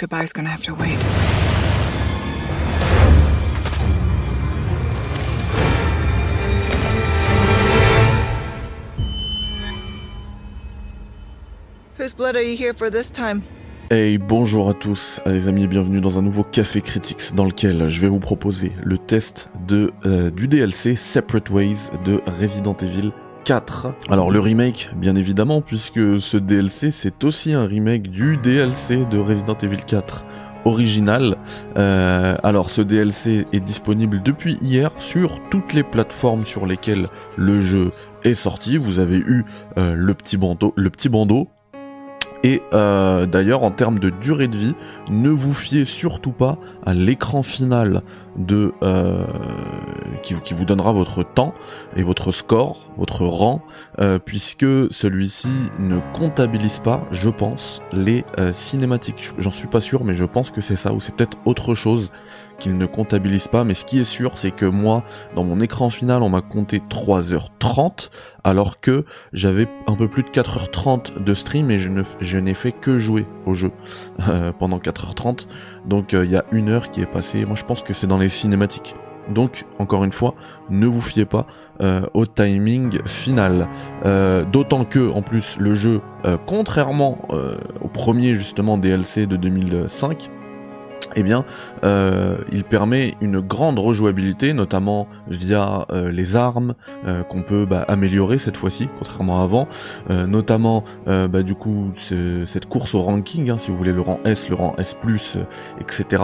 Goodbye's gonna have to wait. Whose blood are you here for this time? Hey, bonjour à tous, les amis, et bienvenue dans un nouveau Café Critics dans lequel je vais vous proposer le test de euh, du DLC Separate Ways de Resident Evil 4. Alors le remake, bien évidemment, puisque ce DLC c'est aussi un remake du DLC de Resident Evil 4 original. Euh, alors ce DLC est disponible depuis hier sur toutes les plateformes sur lesquelles le jeu est sorti. Vous avez eu euh, le petit bandeau, le petit bandeau et euh, d'ailleurs, en termes de durée de vie, ne vous fiez surtout pas à l'écran final de euh, qui, vous donnera votre temps et votre score, votre rang, euh, puisque celui-ci ne comptabilise pas, je pense, les euh, cinématiques. J'en suis pas sûr, mais je pense que c'est ça, ou c'est peut-être autre chose qu'il ne comptabilise pas. Mais ce qui est sûr, c'est que moi, dans mon écran final, on m'a compté 3h30, alors que j'avais un peu plus de 4h30 de stream et je je n'ai fait que jouer au jeu euh, pendant 4h30. Donc il y a une heure qui est passée. Moi, je pense que c'est dans les cinématiques. Donc, encore une fois, ne vous fiez pas euh, au timing final. Euh, D'autant que, en plus, le jeu, euh, contrairement au premier justement DLC de 2005, eh bien, euh, il permet une grande rejouabilité, notamment via euh, les armes euh, qu'on peut bah, améliorer cette fois-ci, contrairement à avant, notamment bah, du coup cette course au ranking, hein, si vous voulez le rang S, le rang S+, etc.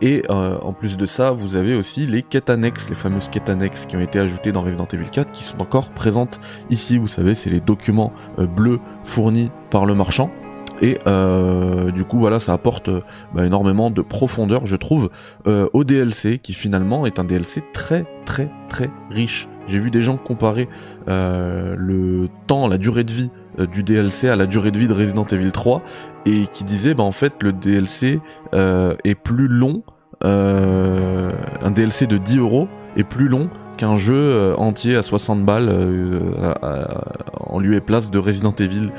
et en plus de ça, vous avez aussi les quêtes annexes, les fameuses quêtes annexes qui ont été ajoutées dans Resident Evil 4, qui sont encore présentes ici. Vous savez, c'est les documents bleus fournis par le marchand. Et euh, du coup, voilà, ça apporte bah, énormément de profondeur, je trouve, euh, au DLC, qui finalement est un DLC très, très, très riche. J'ai vu des gens comparer euh, le temps, la durée de vie euh, du DLC à la durée de vie de Resident Evil 3, et qui disaient, bah en fait, le DLC euh, est plus long. Euh, un DLC de 10 euros est plus long qu'un jeu euh, entier à 60 balles euh, en lieu et place de Resident Evil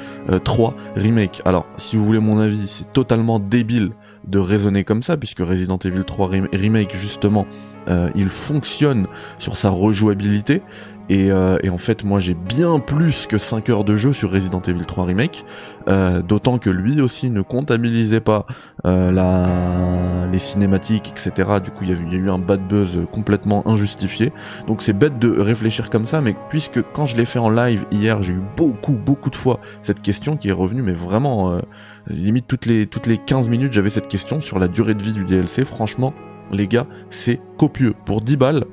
3 Remake. Alors, si vous voulez mon avis, c'est totalement débile de raisonner comme ça, puisque Resident Evil 3 Remake, justement, euh, il fonctionne sur sa rejouabilité. Et, euh, et en fait, moi, j'ai bien plus que 5 heures de jeu sur Resident Evil 3 Remake. Euh, D'autant que lui aussi ne comptabilisait pas la... les cinématiques, etc. Du coup, il y, a eu, il y a eu un bad buzz complètement injustifié. Donc c'est bête de réfléchir comme ça, mais puisque quand je l'ai fait en live hier, j'ai eu beaucoup, beaucoup de fois cette question qui est revenue, mais vraiment, limite toutes les, toutes les 15 minutes, j'avais cette question sur la durée de vie du DLC. Franchement, les gars, c'est copieux. Pour 10 balles,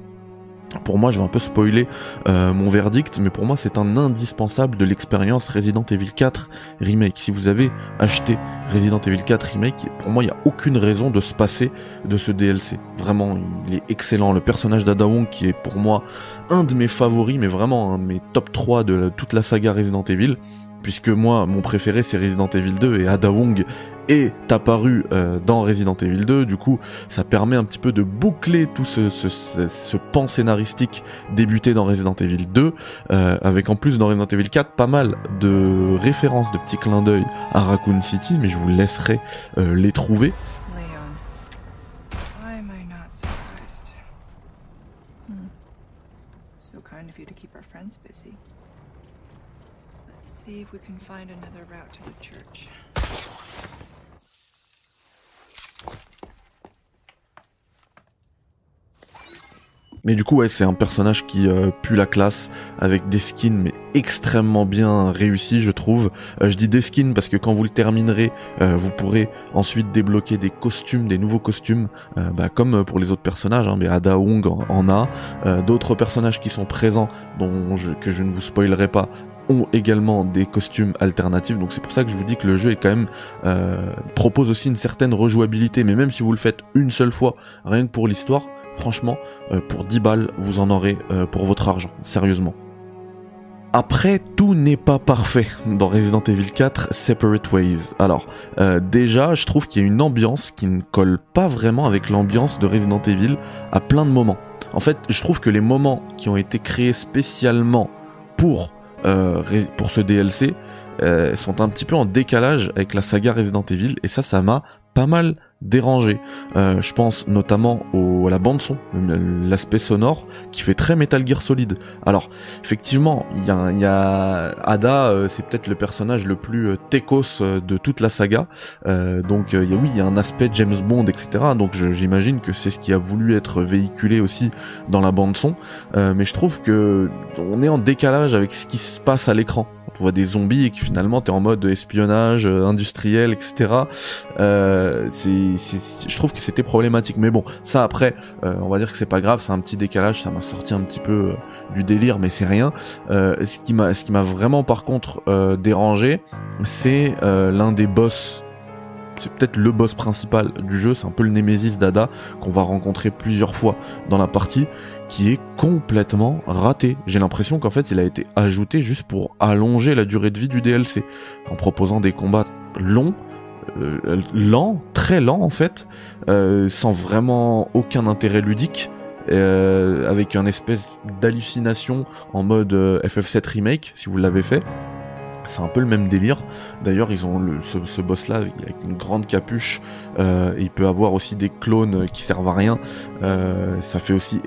pour moi, je vais un peu spoiler euh, mon verdict, mais pour moi, c'est un indispensable de l'expérience Resident Evil 4 Remake. Si vous avez acheté Resident Evil 4 Remake, pour moi, il n'y a aucune raison de se passer de ce DLC. Vraiment, il est excellent. Le personnage d'Ada Wong, qui est pour moi un de mes favoris, mais vraiment un de mes top 3 de toute la saga Resident Evil, puisque moi, mon préféré, c'est Resident Evil 2, et Ada Wong est apparu euh, dans Resident Evil 2. Du coup, ça permet un petit peu de boucler tout ce pan scénaristique débuté dans Resident Evil 2, euh, avec en plus dans Resident Evil 4 pas mal de références, de petits clins d'œil à Raccoon City, mais je vous laisserai euh, les trouver. See if we can find another route to the church. Mais du coup, ouais, c'est un personnage qui euh, pue la classe avec des skins mais extrêmement bien réussis, je trouve. Euh, je dis des skins parce que quand vous le terminerez, euh, vous pourrez ensuite débloquer des costumes, des nouveaux costumes, bah, comme pour les autres personnages. Hein, mais Ada Wong en, a. D'autres personnages qui sont présents, dont je, que je ne vous spoilerai pas, ont également des costumes alternatifs. Donc c'est pour ça que je vous dis que le jeu est quand même propose aussi une certaine rejouabilité. Mais même si vous le faites une seule fois, rien que pour l'histoire franchement, euh, pour 10 balles, vous en aurez euh, pour votre argent, sérieusement. Après, tout n'est pas parfait dans Resident Evil 4 Separate Ways. Alors, euh, déjà, je trouve qu'il y a une ambiance qui ne colle pas vraiment avec l'ambiance de Resident Evil à plein de moments. En fait, je trouve que les moments qui ont été créés spécialement pour, pour ce DLC sont un petit peu en décalage avec la saga Resident Evil, et ça, ça m'a pas mal dérangé. Euh, je pense notamment au, à la bande son, l'aspect sonore qui fait très Metal Gear Solid. Alors effectivement, il y a, Ada, euh, c'est peut-être le personnage le plus euh, techos euh, de toute la saga. donc y oui, il y a un aspect James Bond, etc. Donc j'imagine que c'est ce qui a voulu être véhiculé aussi dans la bande son. mais je trouve que on est en décalage avec ce qui se passe à l'écran on voit des zombies et que finalement t'es en mode espionnage euh, industriel, etc. Euh, c'est, je trouve que c'était problématique. Mais bon, ça après, euh, on va dire que c'est pas grave, c'est un petit décalage, ça m'a sorti un petit peu du délire, mais c'est rien. ce qui m'a, ce qui m'a vraiment par contre dérangé, c'est l'un des boss c'est peut-être le boss principal du jeu, c'est un peu le Nemesis d'Ada qu'on va rencontrer plusieurs fois dans la partie, qui est complètement raté. J'ai l'impression qu'en fait il a été ajouté juste pour allonger la durée de vie du DLC, en proposant des combats longs, euh, lents, très lents en fait, euh, sans vraiment aucun intérêt ludique. Euh, avec un espèce d'hallucination en mode FF7 remake si vous l'avez fait c'est un peu le même délire. D'ailleurs, ils ont le, ce, boss-là avec une grande capuche. Euh, il peut avoir aussi des clones qui servent à rien. Euh, ça fait aussi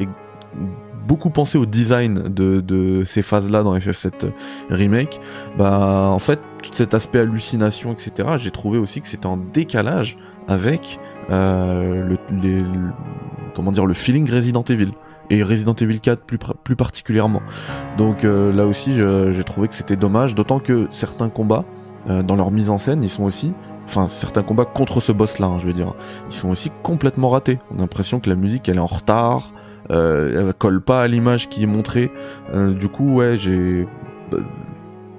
beaucoup penser au design de, ces phases-là dans FF7 Remake. Bah, en fait, tout cet aspect hallucination, etc. J'ai trouvé aussi que c'était en décalage avec euh, le, les, comment dire le feeling Resident Evil et Resident Evil 4 plus, plus particulièrement. Donc euh, là aussi, j'ai trouvé que c'était dommage, d'autant que certains combats, euh, dans leur mise en scène, ils sont aussi, enfin certains combats contre ce boss-là, hein, je veux dire, ils sont aussi complètement ratés. On a l'impression que la musique, elle est en retard, euh, elle colle pas à l'image qui est montrée. Euh, du coup, ouais, j'ai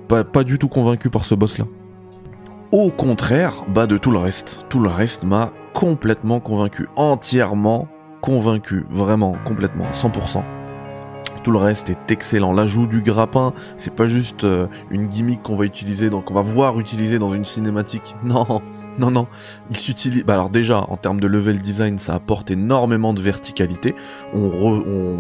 pas, pas du tout convaincu par ce boss-là. Au contraire, bah de tout le reste. Tout le reste m'a complètement convaincu, entièrement convaincu, vraiment, complètement, 100%. Tout le reste est excellent. L'ajout du grappin, c'est pas juste euh, une gimmick qu'on va utiliser, donc on va voir utiliser dans une cinématique. Non, non, non. Il s'utilise. Bah alors déjà, en termes de level design, ça apporte énormément de verticalité. On,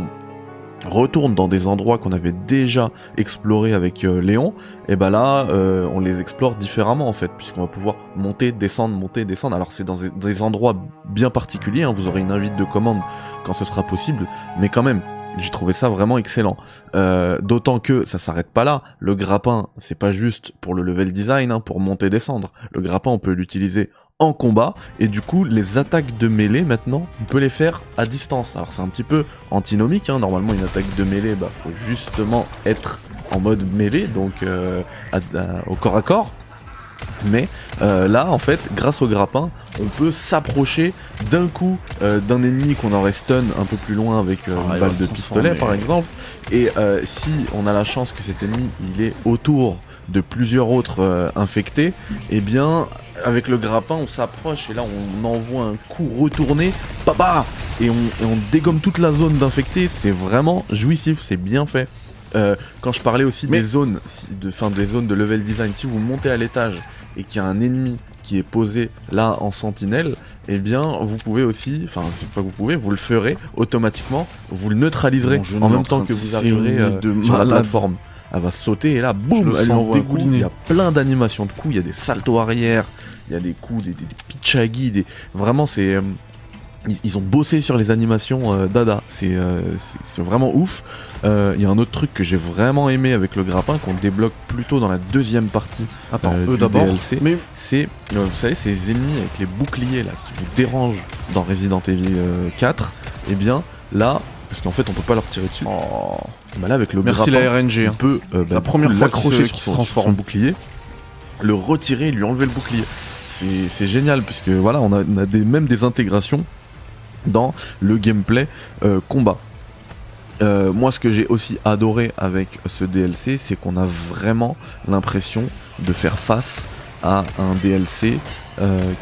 retourne dans des endroits qu'on avait déjà explorés avec euh, Léon, et ben là euh, on les explore différemment en fait, puisqu'on va pouvoir monter, descendre, monter, descendre. Alors c'est dans des, endroits bien particuliers, hein. vous aurez une invite de commande quand ce sera possible, mais quand même, j'ai trouvé ça vraiment excellent. Euh, D'autant que ça s'arrête pas là. Le grappin, c'est pas juste pour le level design, hein, pour monter descendre. Le grappin, on peut l'utiliser en combat et du coup les attaques de mêlée maintenant on peut les faire à distance alors c'est un petit peu antinomique hein. normalement une attaque de mêlée bah faut justement être en mode mêlée donc euh, au corps à corps mais euh, là en fait grâce au grappin on peut s'approcher d'un coup euh, d'un ennemi qu'on aurait stun un peu plus loin avec ah, une balle de pistolet par exemple et si on a la chance que cet ennemi il est autour de plusieurs autres infectés et eh bien avec le grappin, on s'approche et là on envoie un coup retourné, papa, et on, dégomme toute la zone d'infecté. C'est vraiment jouissif, c'est bien fait. Euh, quand je parlais aussi des zones, de, fin des zones de level design, si vous montez à l'étage et qu'il y a un ennemi qui est posé là en sentinelle, eh bien vous pouvez aussi, enfin c'est pas que vous pouvez, vous le ferez automatiquement, vous le neutraliserez en même temps que vous arriverez euh, sur la plateforme. Elle va sauter et là, boum, elle envoie un Il y a plein d'animations de coups, il y a des saltos arrière, il y a des coups, des, des, des des... vraiment c'est... Euh, ils, ont bossé sur les animations euh, Dada, euh, c'est vraiment ouf. Il y a un autre truc que j'ai vraiment aimé avec le grappin qu'on débloque plutôt dans la deuxième partie Attends, eux d'abord, mais... c'est, vous savez, ces ennemis avec les boucliers là qui vous dérangent dans Resident Evil 4, et eh bien là, parce qu'en fait on peut pas leur tirer dessus. Oh. Bah là avec le Merci la RNG. On hein. peut euh, bah, la première fois accrocher sur, son, transforme en bouclier, le retirer et lui enlever le bouclier. C'est génial puisque voilà on a, des, même des intégrations dans le gameplay euh, combat. Euh, moi, ce que j'ai aussi adoré avec ce DLC, c'est qu'on a vraiment l'impression de faire face à un DLC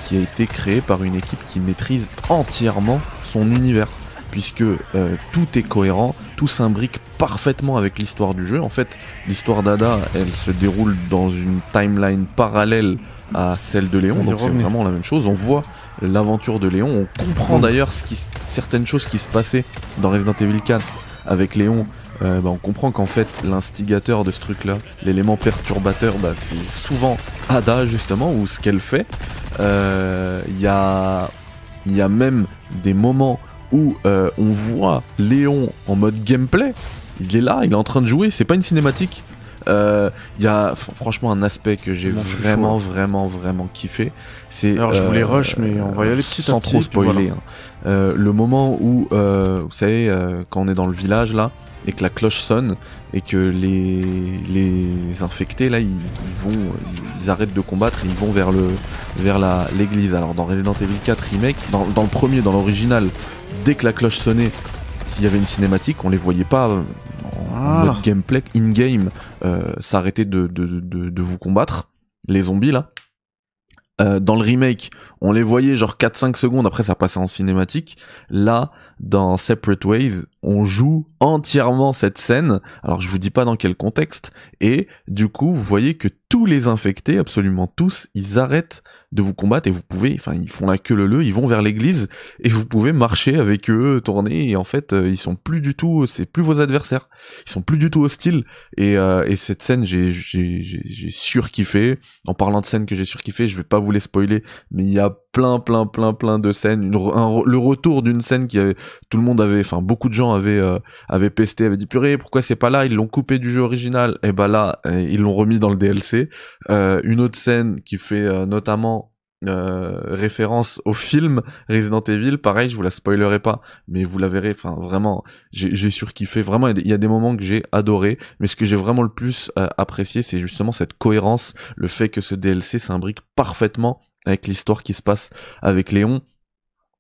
qui a été créé par une équipe qui maîtrise entièrement son univers puisque euh, tout est cohérent, tout s'imbrique parfaitement avec l'histoire du jeu. En fait, l'histoire d'Ada, elle se déroule dans une timeline parallèle à celle de Léon, donc c'est vraiment la même chose. On voit l'aventure de Léon, on comprend d'ailleurs ce qui, certaines choses qui se passaient dans Resident Evil 4 avec Léon euh, bah, on comprend qu'en fait l'instigateur de ce truc-là, l'élément perturbateur, bah, c'est souvent Ada justement ou ce qu'elle fait. Euh, Il y a il y a même des moments où euh, on voit Léon en mode gameplay. Il est là, il est en train de jouer. C'est pas une cinématique. Euh, Il y a fr- franchement un aspect que j'ai vraiment, vraiment, vraiment kiffé. C'est Alors, je euh, voulais rush, mais on va y aller petit sans trop spoiler. hein. Euh, le moment où, euh, vous savez, euh, quand on est dans le village là et que la cloche sonne et que les les infectés là ils, ils vont ils arrêtent de combattre et ils vont vers le vers la l'église. Alors dans Resident Evil 4 remake, dans, dans le premier, dans l'original, dès que la cloche sonnait, s'il y avait une cinématique, on les voyait pas mode gameplay in game euh, s'arrêter de, de, de, de vous combattre les zombies là. Euh, dans le remake, on les voyait genre 4-5 secondes, après ça passait en cinématique. Là, dans Separate Ways, on joue entièrement cette scène. Alors je vous dis pas dans quel contexte. Et du coup, vous voyez que tous les infectés, absolument tous, ils arrêtent de vous combattre et vous pouvez, enfin ils font la queue le le, ils vont vers l'église et vous pouvez marcher avec eux, tourner et en fait euh, ils sont plus du tout, c'est plus vos adversaires, ils sont plus du tout hostiles et, euh, et cette scène j'ai j'ai j'ai surkiffé. En parlant de scènes que j'ai surkiffé, je vais pas vous les spoiler, mais il y a plein plein plein plein de scènes, le retour d'une scène qui avait tout le monde avait, enfin beaucoup de gens avaient euh, avaient pesté, avaient dit purée pourquoi c'est pas là, ils l'ont coupé du jeu original, et bah là euh, ils l'ont remis dans le DLC. Euh, une autre scène qui fait euh, notamment euh, référence au film Resident Evil, pareil, je vous la spoilerai pas, mais vous la verrez. Enfin, vraiment, j'ai surkiffé. Vraiment, il y a des- il y a des moments que j'ai adoré, mais ce que j'ai vraiment le plus euh, apprécié, c'est justement cette cohérence, le fait que ce DLC s'imbrique parfaitement avec l'histoire qui se passe avec Léon.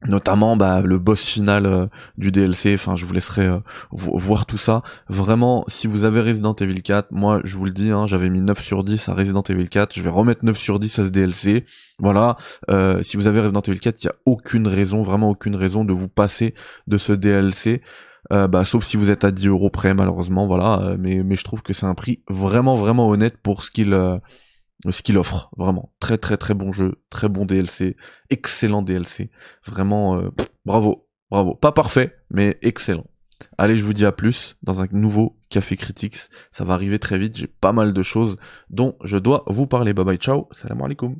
Notamment bah, le boss final euh, du DLC, enfin je vous laisserai euh, vo- voir tout ça. Vraiment, si vous avez Resident Evil 4, moi je vous le dis, hein, j'avais mis 9 sur 10 à Resident Evil 4, je vais remettre 9 sur 10 à ce DLC. Voilà, euh, si vous avez Resident Evil 4, il n'y a aucune raison, vraiment aucune raison de vous passer de ce DLC. Euh, bah, sauf si vous êtes à 10 euros près malheureusement, voilà. euh, mais, mais je trouve que c'est un prix vraiment vraiment honnête pour ce qu'il ce qu'il offre. Vraiment, très très très bon jeu, très bon DLC, excellent DLC. Vraiment, euh, bravo, bravo. Pas parfait, mais excellent. Allez, je vous dis à plus dans un nouveau Café Critics. Ça va arriver très vite. J'ai pas mal de choses dont je dois vous parler. Bye bye, ciao. Salam alaikum.